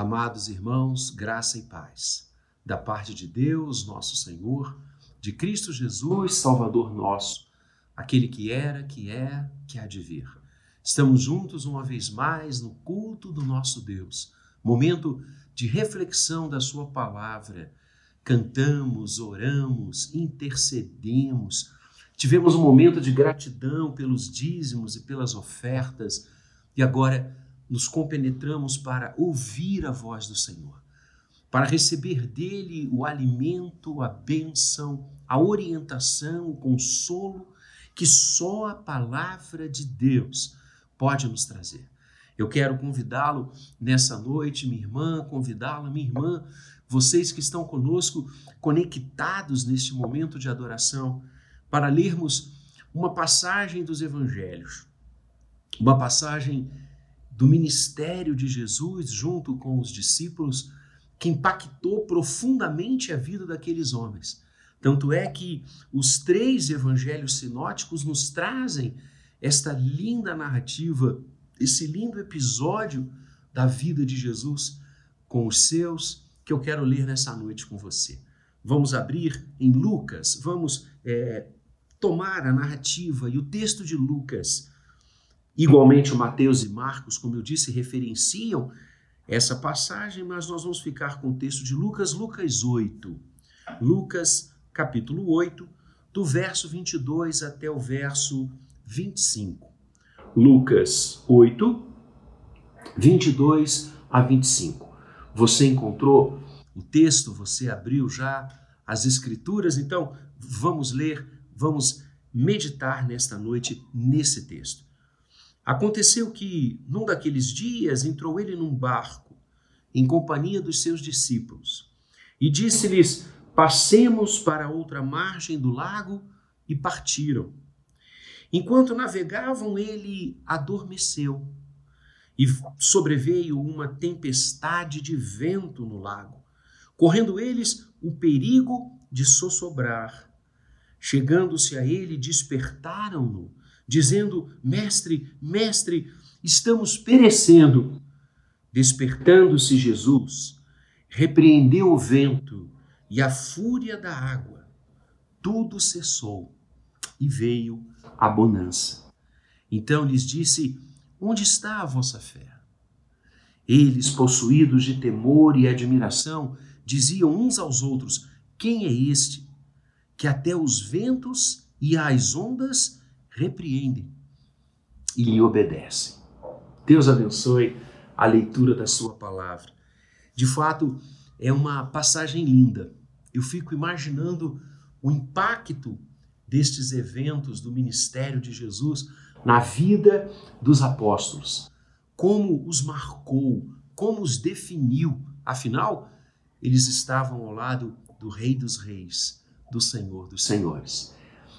Amados irmãos, graça e paz, da parte de Deus, nosso Senhor, de Cristo Jesus, Salvador nosso, aquele que era, que é, que há de vir. Estamos juntos uma vez mais no culto do nosso Deus, momento de reflexão da Sua palavra. Cantamos, oramos, intercedemos, tivemos um momento de gratidão pelos dízimos e pelas ofertas, e agora nos compenetramos para ouvir a voz do Senhor, para receber dele o alimento, a bênção, a orientação, o consolo que só a palavra de Deus pode nos trazer. Eu quero convidá-lo nessa noite, minha irmã, convidá-la, minha irmã, vocês que estão conosco conectados neste momento de adoração, para lermos uma passagem dos evangelhos, uma passagem do ministério de Jesus junto com os discípulos que impactou profundamente a vida daqueles homens. Tanto é que os três evangelhos sinóticos nos trazem esta linda narrativa, esse lindo episódio da vida de Jesus com os seus, que eu quero ler nessa noite com você. Vamos abrir em Lucas, vamos é, tomar a narrativa e o texto de Lucas Igualmente, Mateus e Marcos, como eu disse, referenciam essa passagem, mas nós vamos ficar com o texto de Lucas, Lucas 8. Lucas, capítulo 8, do verso 22 até o verso 25. Lucas 8, 22 a 25. Você encontrou o texto, você abriu já as escrituras, então vamos ler, vamos meditar nesta noite nesse texto. Aconteceu que, num daqueles dias, entrou ele num barco, em companhia dos seus discípulos, e disse-lhes: Passemos para outra margem do lago, e partiram. Enquanto navegavam, ele adormeceu, e sobreveio uma tempestade de vento no lago, correndo eles o perigo de sossobrar. Chegando-se a ele, despertaram-no dizendo: Mestre, mestre, estamos perecendo. Despertando-se Jesus, repreendeu o vento e a fúria da água. Tudo cessou e veio a bonança. Então lhes disse: Onde está a vossa fé? Eles, possuídos de temor e admiração, diziam uns aos outros: Quem é este que até os ventos e as ondas repreendem e lhe obedecem. Deus abençoe a leitura da sua palavra. De fato, é uma passagem linda. Eu fico imaginando o impacto destes eventos do ministério de Jesus na vida dos apóstolos. Como os marcou, como os definiu. Afinal, eles estavam ao lado do Rei dos Reis, do Senhor dos Senhores.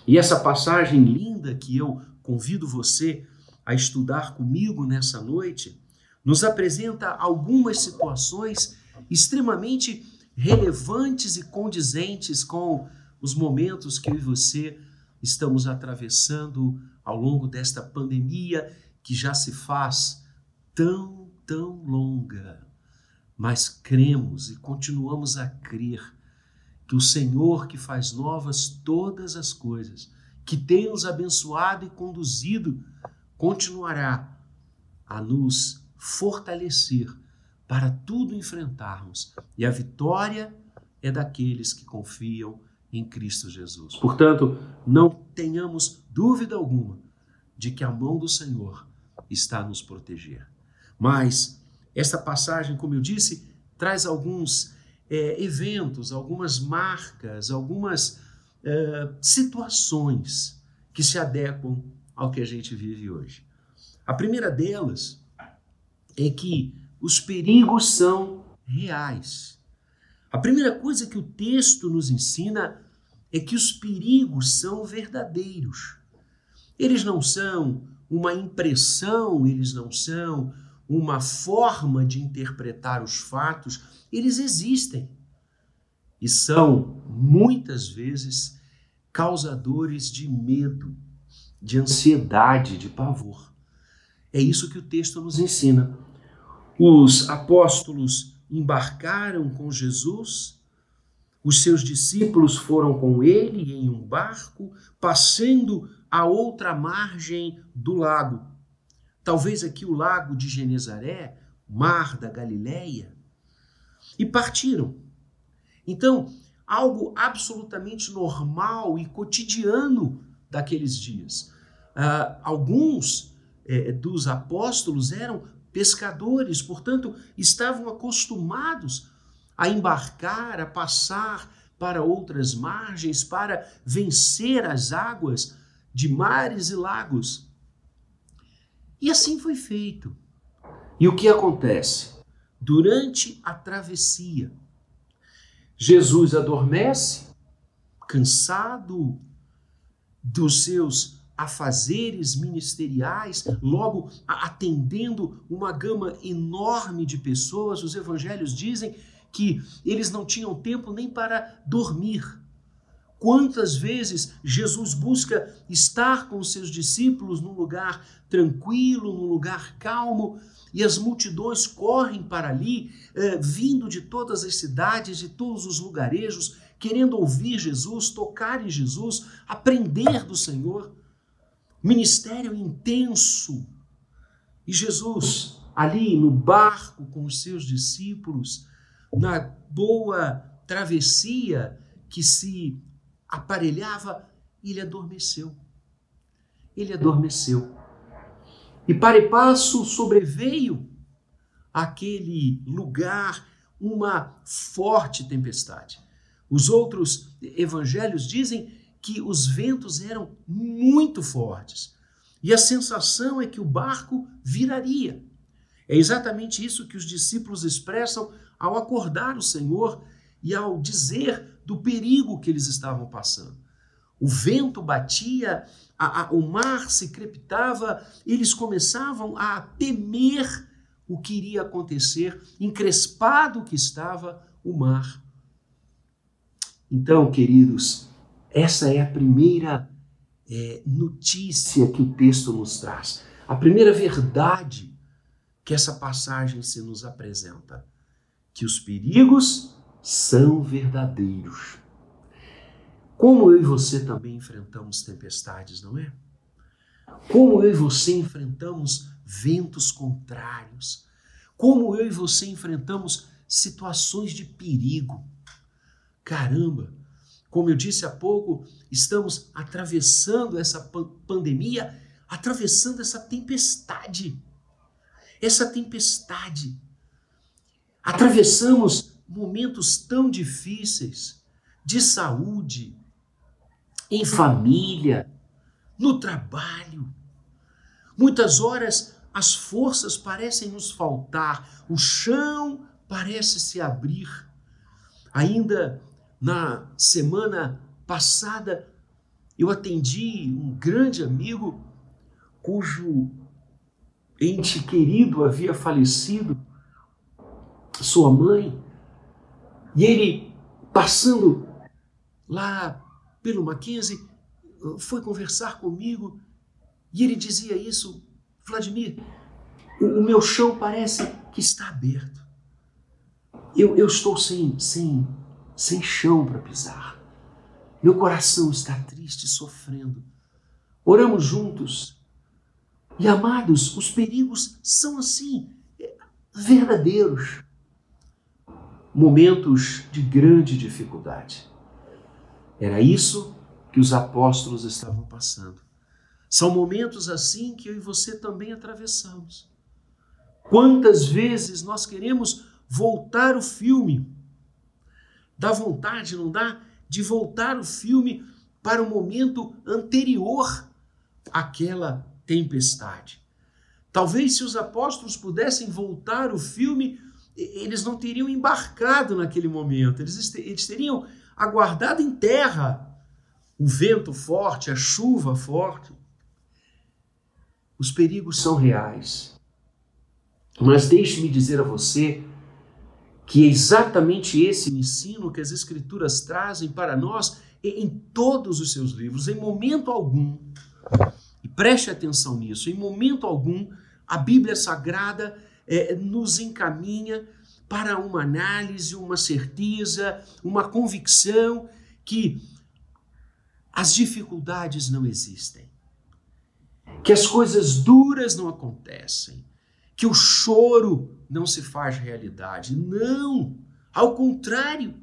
E essa passagem linda que eu convido você a estudar comigo nessa noite, nos apresenta algumas situações extremamente relevantes e condizentes com os momentos que eu e você estamos atravessando ao longo desta pandemia que já se faz tão, tão longa. Mas cremos e continuamos a crer que o Senhor que faz novas todas as coisas, que tem nos abençoado e conduzido, continuará a nos fortalecer para tudo enfrentarmos. E a vitória é daqueles que confiam em Cristo Jesus. Portanto, não tenhamos dúvida alguma de que a mão do Senhor está a nos proteger. Mas esta passagem, como eu disse, traz alguns é, eventos, algumas marcas, algumas é, situações que se adequam ao que a gente vive hoje. A primeira delas é que os perigos são reais. A primeira coisa que o texto nos ensina é que os perigos são verdadeiros. Eles não são uma impressão, eles não são uma forma de interpretar os fatos, eles existem e são muitas vezes causadores de medo, de ansiedade, de pavor. É isso que o texto nos ensina. Os apóstolos embarcaram com Jesus, os seus discípulos foram com ele em um barco, passando a outra margem do lago. Talvez aqui o lago de Genezaré, mar da Galileia, e partiram. Então, algo absolutamente normal e cotidiano daqueles dias. Uh, alguns eh, dos apóstolos eram pescadores, portanto, estavam acostumados a embarcar, a passar para outras margens, para vencer as águas de mares e lagos. E assim foi feito. E o que acontece? Durante a travessia, Jesus adormece, cansado dos seus afazeres ministeriais, logo atendendo uma gama enorme de pessoas. Os evangelhos dizem que eles não tinham tempo nem para dormir. Quantas vezes Jesus busca estar com seus discípulos num lugar tranquilo, num lugar calmo, e as multidões correm para ali, eh, vindo de todas as cidades, de todos os lugarejos, querendo ouvir Jesus, tocar em Jesus, aprender do Senhor. Ministério intenso. E Jesus, ali no barco com os seus discípulos, na boa travessia que se aparelhava, ele adormeceu. Ele adormeceu. E para e passo sobreveio aquele lugar uma forte tempestade. Os outros evangelhos dizem que os ventos eram muito fortes e a sensação é que o barco viraria. É exatamente isso que os discípulos expressam ao acordar o Senhor e ao dizer do perigo que eles estavam passando. O vento batia, a, a, o mar se crepitava, eles começavam a temer o que iria acontecer, encrespado que estava o mar. Então, queridos, essa é a primeira é, notícia que o texto nos traz, a primeira verdade que essa passagem se nos apresenta: que os perigos são verdadeiros. Como eu e você também enfrentamos tempestades, não é? Como eu e você enfrentamos ventos contrários. Como eu e você enfrentamos situações de perigo. Caramba, como eu disse há pouco, estamos atravessando essa pandemia, atravessando essa tempestade. Essa tempestade. Atravessamos momentos tão difíceis de saúde, em família, no trabalho. Muitas horas as forças parecem nos faltar, o chão parece se abrir. Ainda na semana passada, eu atendi um grande amigo cujo ente querido havia falecido, sua mãe, e ele, passando lá pelo Mackenzie, foi conversar comigo e ele dizia isso, Vladimir, o, meu chão parece que está aberto. Eu, eu estou sem, sem, sem chão para pisar. Meu coração está triste, sofrendo. Oramos juntos. E amados, os perigos são assim, verdadeiros momentos de grande dificuldade. Era isso que os apóstolos estavam passando. São momentos assim que eu e você também atravessamos. Quantas vezes nós queremos voltar o filme? Dá vontade, não dá? De voltar o filme para o momento anterior àquela tempestade. Talvez se os apóstolos pudessem voltar o filme eles não teriam embarcado naquele momento, eles, eles teriam aguardado em terra o vento forte, a chuva forte. Os perigos são reais. Mas deixe-me dizer a você que é exatamente esse ensino que as Escrituras trazem para nós em todos os seus livros, em momento algum, e preste atenção nisso, em momento algum, a Bíblia Sagrada é, nos encaminha para uma análise, uma certeza, uma convicção que as dificuldades não existem, que as coisas duras não acontecem, que o choro não se faz realidade. Não! Ao contrário,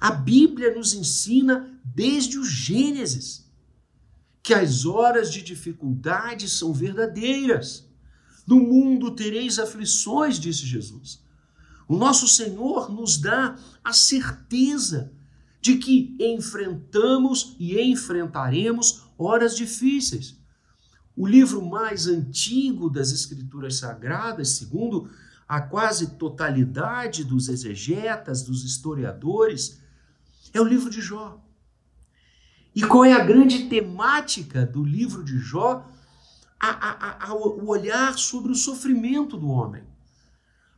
a Bíblia nos ensina desde o Gênesis que as horas de dificuldade são verdadeiras. No mundo tereis aflições, disse Jesus. O nosso Senhor nos dá a certeza de que enfrentamos e enfrentaremos horas difíceis. O livro mais antigo das Escrituras Sagradas, segundo a quase totalidade dos exegetas, dos historiadores, é o livro de Jó. E qual é a grande temática do livro de Jó? A, a, o olhar sobre o sofrimento do homem,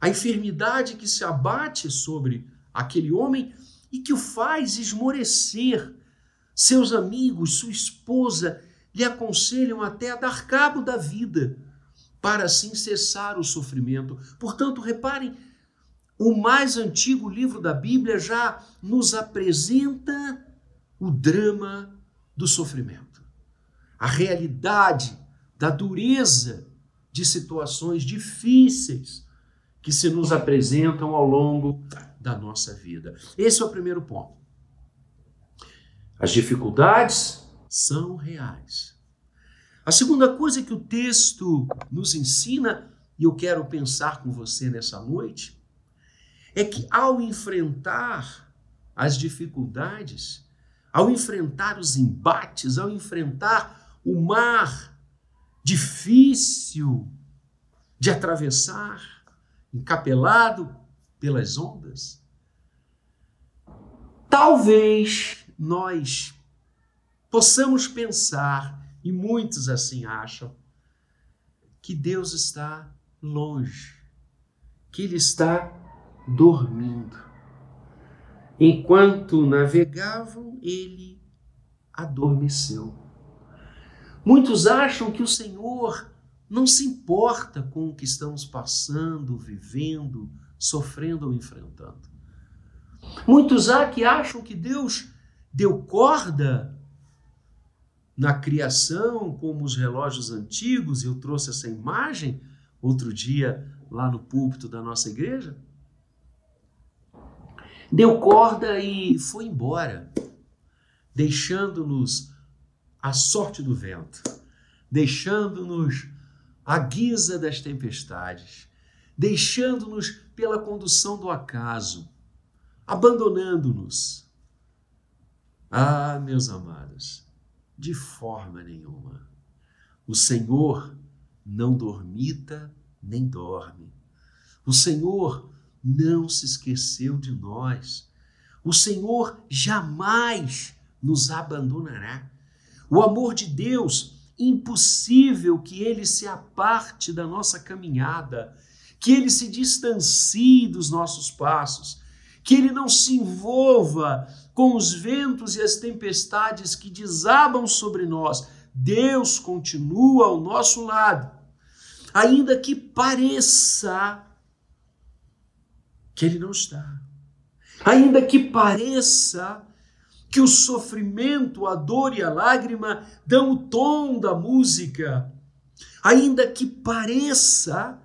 a enfermidade que se abate sobre aquele homem e que o faz esmorecer. Seus amigos, sua esposa, lhe aconselham até a dar cabo da vida, para assim cessar o sofrimento. Portanto, reparem, o mais antigo livro da Bíblia já nos apresenta o drama do sofrimento, a realidade da dureza de situações difíceis que se nos apresentam ao longo da nossa vida. Esse é o primeiro ponto. As dificuldades são reais. A segunda coisa que o texto nos ensina, e eu quero pensar com você nessa noite, é que ao enfrentar as dificuldades, ao enfrentar os embates, ao enfrentar o mar difícil de atravessar, encapelado pelas ondas? Talvez nós possamos pensar, e muitos assim acham, que Deus está longe, que Ele está dormindo. Enquanto navegavam, ele adormeceu. Muitos acham que o Senhor não se importa com o que estamos passando, vivendo, sofrendo ou enfrentando. Muitos há que acham que Deus deu corda na criação, como os relógios antigos, e eu trouxe essa imagem outro dia lá no púlpito da nossa igreja. Deu corda e foi embora, deixando-nos a sorte do vento, deixando-nos à guisa das tempestades, deixando-nos pela condução do acaso, abandonando-nos. Ah, meus amados, de forma nenhuma. O Senhor não dormita nem dorme. O Senhor não se esqueceu de nós. O Senhor jamais nos abandonará. O amor de Deus impossível que ele se aparte da nossa caminhada, que ele se distancie dos nossos passos, que ele não se envolva com os ventos e as tempestades que desabam sobre nós. Deus continua ao nosso lado, ainda que pareça que ele não está. Ainda que pareça que o sofrimento, a dor e a lágrima dão o tom da música, ainda que pareça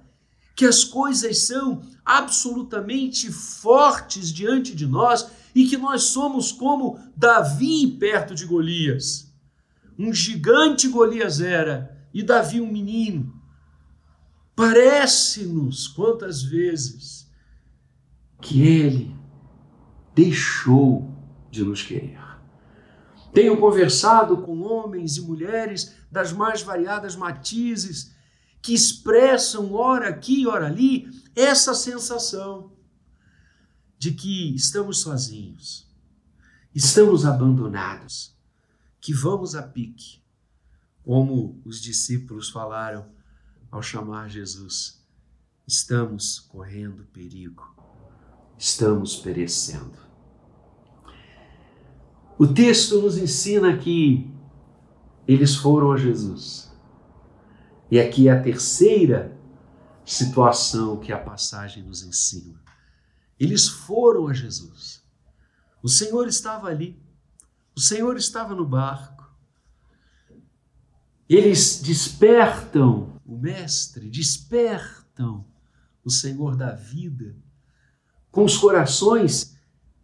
que as coisas são absolutamente fortes diante de nós e que nós somos como Davi perto de Golias. Um gigante Golias era e Davi um menino. Parece-nos quantas vezes que ele deixou de nos querer. Tenho conversado com homens e mulheres das mais variadas matizes que expressam, ora aqui, ora ali, essa sensação de que estamos sozinhos, estamos abandonados, que vamos a pique, como os discípulos falaram ao chamar Jesus. Estamos correndo perigo, estamos perecendo. O texto nos ensina que eles foram a Jesus. E aqui é a terceira situação que a passagem nos ensina. Eles foram a Jesus. O Senhor estava ali. O Senhor estava no barco. Eles despertam o Mestre, despertam o Senhor da vida, com os corações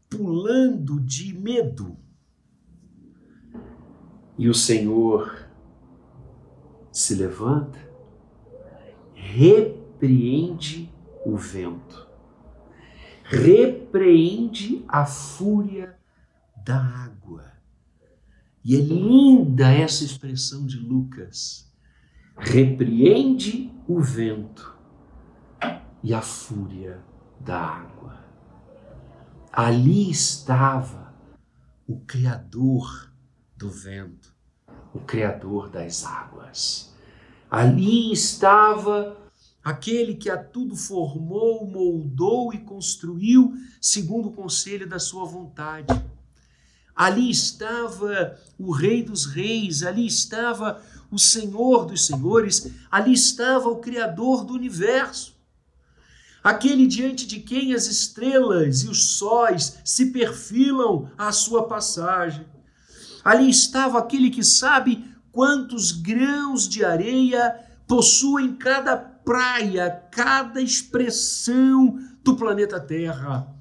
pulando de medo. E o Senhor se levanta, repreende o vento, repreende a fúria da água. E é linda essa expressão de Lucas. Repreende o vento e a fúria da água. Ali estava o Criador do vento, o Criador das águas. Ali estava aquele que a tudo formou, moldou e construiu segundo o conselho da sua vontade. Ali estava o Rei dos Reis, ali estava o Senhor dos Senhores, ali estava o Criador do universo aquele diante de quem as estrelas e os sóis se perfilam à sua passagem. Ali estava aquele que sabe quantos grãos de areia possuem cada praia, cada expressão do planeta Terra.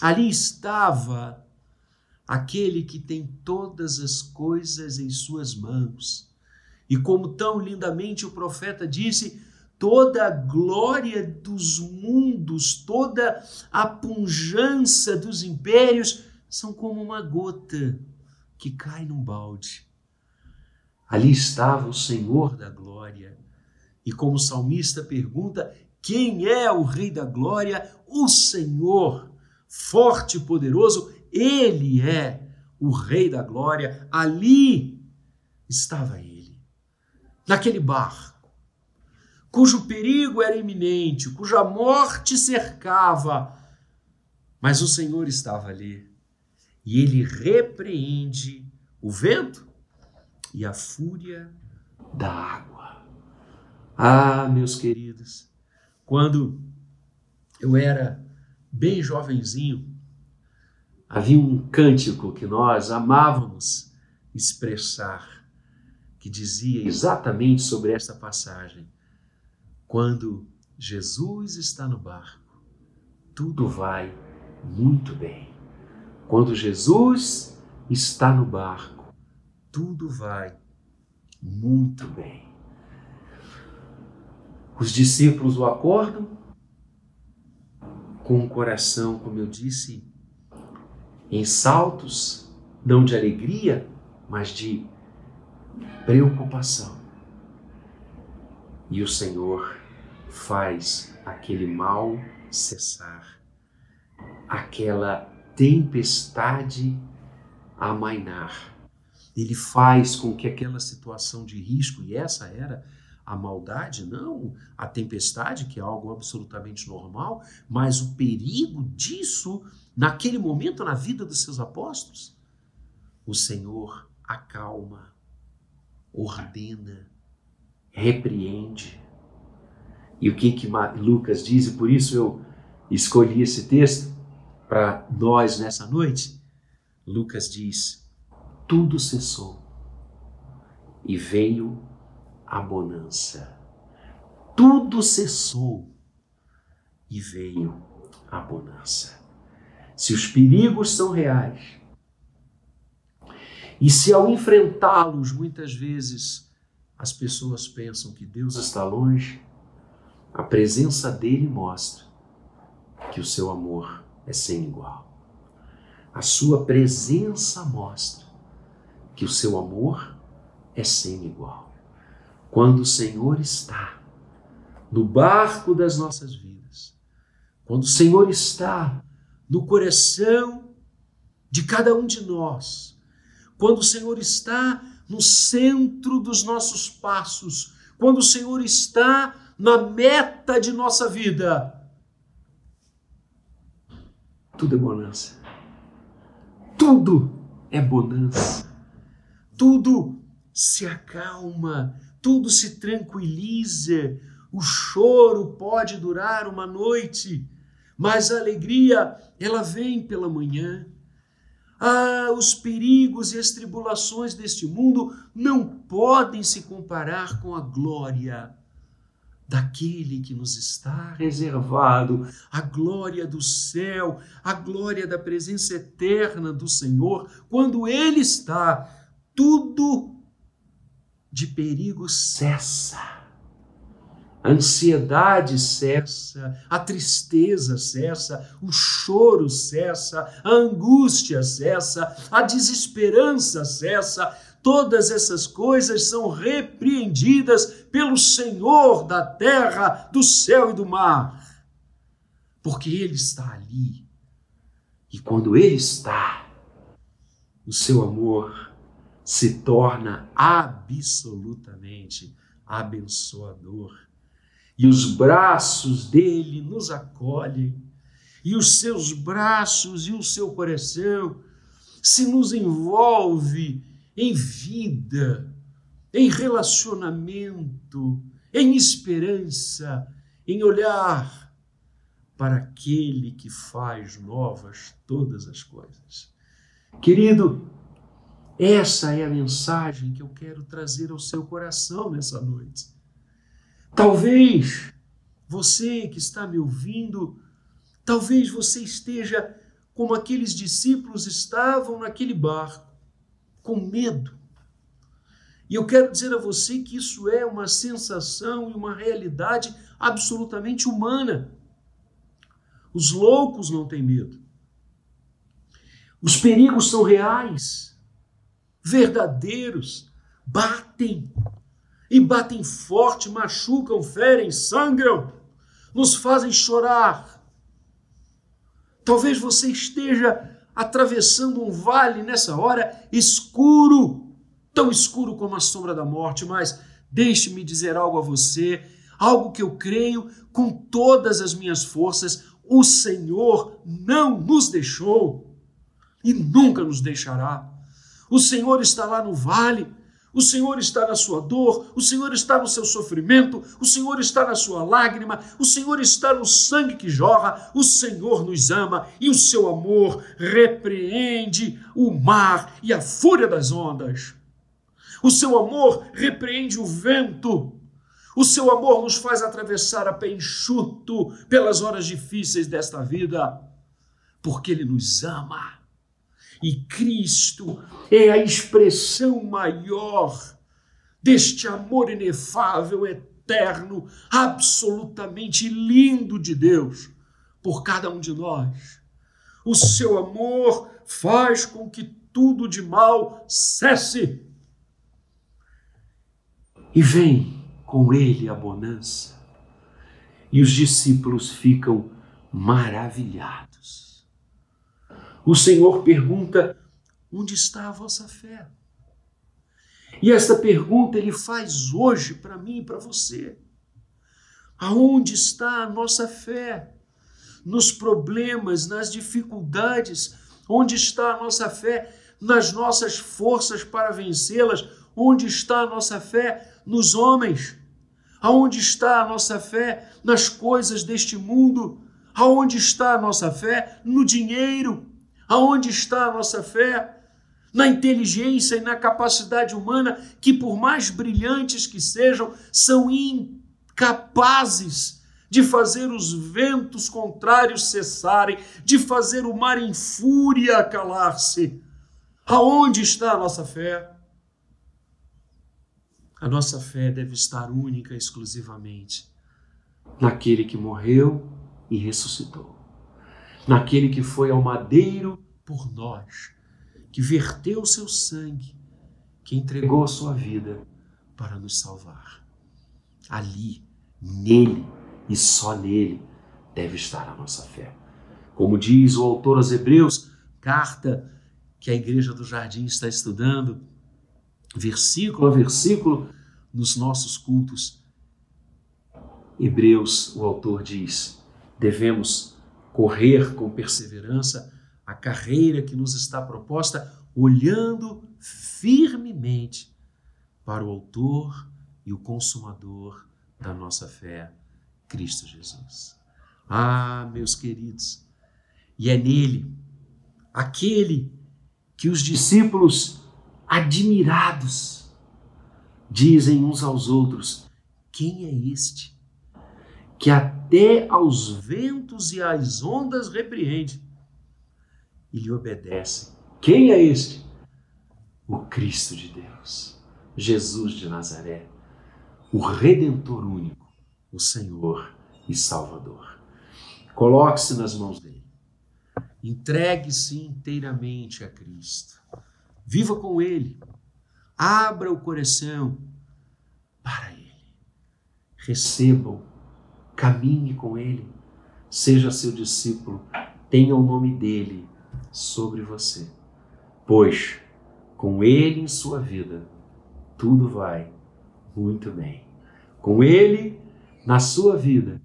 Ali estava aquele que tem todas as coisas em suas mãos. E como tão lindamente o profeta disse, toda a glória dos mundos, toda a pujança dos impérios são como uma gota que cai num balde. Ali estava o Senhor da glória. E como o salmista pergunta: quem é o Rei da glória? O Senhor, forte e poderoso, ele é o Rei da glória. Ali estava ele, naquele barco cujo perigo era iminente, cuja morte cercava. Mas o Senhor estava ali e ele repreende o vento e a fúria da água. Ah, meus queridos, quando eu era bem jovenzinho, havia um cântico que nós amávamos expressar, que dizia exatamente sobre esta passagem. Quando Jesus está no barco, tudo vai muito bem. Quando Jesus está no barco, tudo vai muito bem. Os discípulos o acordam com o coração, como eu disse, em saltos, não de alegria, mas de preocupação. E o Senhor faz aquele mal cessar, aquela tempestade amainar. Ele faz com que aquela situação de risco, e essa era a maldade, não a tempestade, que é algo absolutamente normal, mas o perigo disso naquele momento na vida dos seus apóstolos. O Senhor acalma, ordena, repreende, e o que, que Lucas diz, e por isso eu escolhi esse texto para nós nessa noite. Lucas diz: tudo cessou e veio a bonança. Tudo cessou e veio a bonança. Se os perigos são reais, e se ao enfrentá-los muitas vezes as pessoas pensam que Deus está longe, a presença dele mostra que o seu amor é sem igual. A sua presença mostra que o seu amor é sem igual. Quando o Senhor está no barco das nossas vidas, quando o Senhor está no coração de cada um de nós, quando o Senhor está no centro dos nossos passos, quando o Senhor está na meta de nossa vida, tudo é bonança. Tudo é bonança. Tudo se acalma, tudo se tranquiliza, o choro pode durar uma noite, mas a alegria, ela vem pela manhã. Ah, os perigos e as tribulações deste mundo não podem se comparar com a glória daquele que nos está reservado, a glória do céu, a glória da presença eterna do Senhor, quando Ele está, tudo de perigo cessa. A ansiedade cessa, a tristeza cessa, o choro cessa, a angústia cessa, a desesperança cessa, Todas essas coisas são repreendidas pelo Senhor da terra, do céu e do mar, porque Ele está ali. E quando Ele está, o seu amor se torna absolutamente abençoador. E os braços dele nos acolhem, e os seus braços e o seu coração se nos envolve em vida, em relacionamento, em esperança, em olhar para aquele que faz novas todas as coisas. Querido, essa é a mensagem que eu quero trazer ao seu coração nessa noite. Talvez você que está me ouvindo, talvez você esteja como aqueles discípulos estavam naquele barco com medo. E eu quero dizer a você que isso é uma sensação e uma realidade absolutamente humana. Os loucos não têm medo. Os perigos são reais, verdadeiros, batem e batem forte, machucam, ferem, sangram, nos fazem chorar. Talvez você esteja atravessando um vale nessa hora escuro, tão escuro como a sombra da morte, mas deixe-me dizer algo a você, algo que eu creio com todas as minhas forças: o Senhor não nos deixou e nunca nos deixará. O Senhor está lá no vale, o Senhor está na sua dor, o Senhor está no seu sofrimento, o Senhor está na sua lágrima, o Senhor está no sangue que jorra, o Senhor nos ama e o seu amor repreende o mar e a fúria das ondas. O seu amor repreende o vento. O seu amor nos faz atravessar a pé enxuto pelas horas difíceis desta vida, porque Ele nos ama. E Cristo é a expressão maior deste amor inefável, eterno, absolutamente lindo de Deus por cada um de nós. O seu amor faz com que tudo de mal cesse. E vem com ele a bonança. E os discípulos ficam maravilhados o Senhor pergunta: onde está a vossa fé? E essa pergunta ele faz hoje para mim e para você. Aonde está a nossa fé? Nos problemas, nas dificuldades? Onde está a nossa fé? Nas nossas forças para vencê-las? Onde está a nossa fé? Nos homens? Aonde está a nossa fé? Nas coisas deste mundo? Aonde está a nossa fé? No dinheiro? Aonde está a nossa fé? Na inteligência e na capacidade humana, que por mais brilhantes que sejam, são incapazes de fazer os ventos contrários cessarem, de fazer o mar em fúria calar-se. Aonde está a nossa fé? A nossa fé deve estar única exclusivamente naquele que morreu e ressuscitou naquele que foi ao madeiro por nós, que verteu o seu sangue, que entregou a sua vida para nos salvar. Ali, nele e só nele deve estar a nossa fé. Como diz o autor aos Hebreus, carta que a igreja do jardim está estudando, versículo a versículo, nos nossos cultos. Hebreus, o autor diz: devemos correr com perseverança a carreira que nos está proposta, olhando firmemente para o Autor e o Consumador da nossa fé, Cristo Jesus. Ah, meus queridos, e é nele, aquele que os discípulos admirados dizem uns aos outros: Quem é este? Que até aos ventos e às ondas repreende e lhe obedece. Quem é este? O Cristo de Deus, Jesus de Nazaré, o Redentor único, o Senhor e Salvador. Coloque-se nas mãos dele. Entregue-se inteiramente a Cristo. Viva com ele. Abra o coração para ele. Receba-o. Caminhe com ele. Seja seu discípulo. Tenha o nome dele sobre você. Pois, com ele em sua vida, tudo vai muito bem. Com ele na sua vida,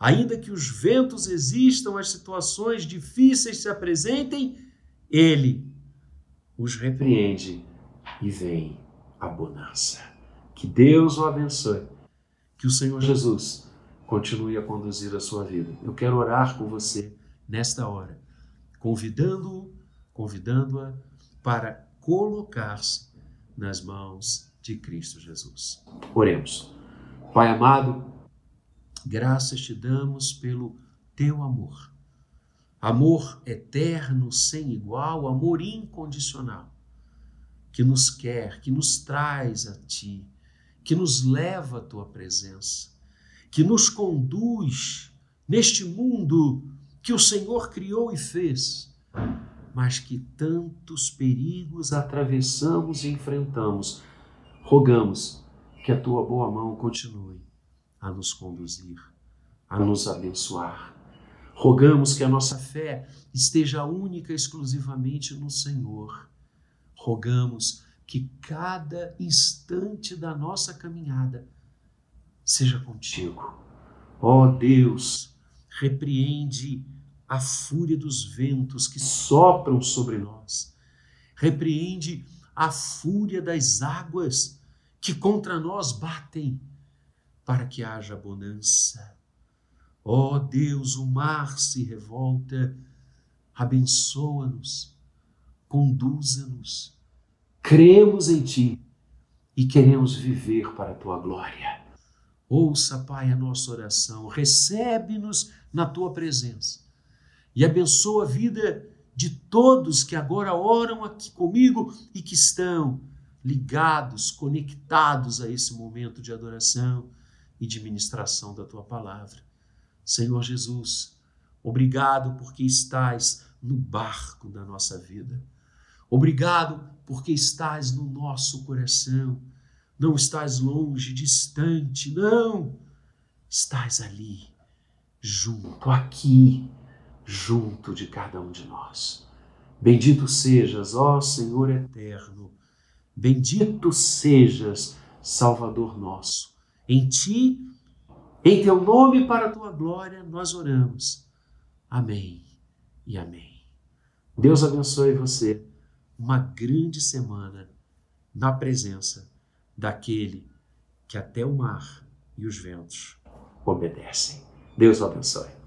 Ainda que os ventos existam, as situações difíceis se apresentem, ele os repreende e vem a bonança. Que Deus o abençoe. Que o Senhor Jesus continue a conduzir a sua vida. Eu quero orar com você nesta hora, convidando-o, convidando-a para colocar-se nas mãos de Cristo Jesus. Oremos. Pai amado, Graças te damos pelo teu amor. Amor eterno, sem igual, amor incondicional, que nos quer, que nos traz a ti, que nos leva à tua presença, que nos conduz neste mundo que o Senhor criou e fez, mas que tantos perigos atravessamos e enfrentamos. Rogamos que a tua boa mão continue a nos conduzir, a nos abençoar. Rogamos que a nossa fé esteja única exclusivamente no Senhor. Rogamos que cada instante da nossa caminhada seja contigo. Ó oh Deus, repreende a fúria dos ventos que sopram sobre nós. Repreende a fúria das águas que contra nós batem para que haja bonança. Ó oh Deus, o mar se revolta, abençoa-nos, conduza-nos. Cremos em Ti e queremos viver para a Tua glória. Ouça, Pai, a nossa oração, recebe-nos na Tua presença e abençoa a vida de todos que agora oram aqui comigo e que estão ligados, conectados a esse momento de adoração e de ministração da tua palavra. Senhor Jesus, obrigado porque estás no barco da nossa vida. Obrigado porque estás no nosso coração. Não estás longe, distante, não. Estás ali, junto, aqui, junto de cada um de nós. Bendito sejas, ó Senhor eterno. Bendito sejas, Salvador nosso. Em ti, em teu nome, para a tua glória, nós oramos. Amém e amém. Deus abençoe você. Uma grande semana na presença daquele que até o mar e os ventos obedecem. Deus abençoe.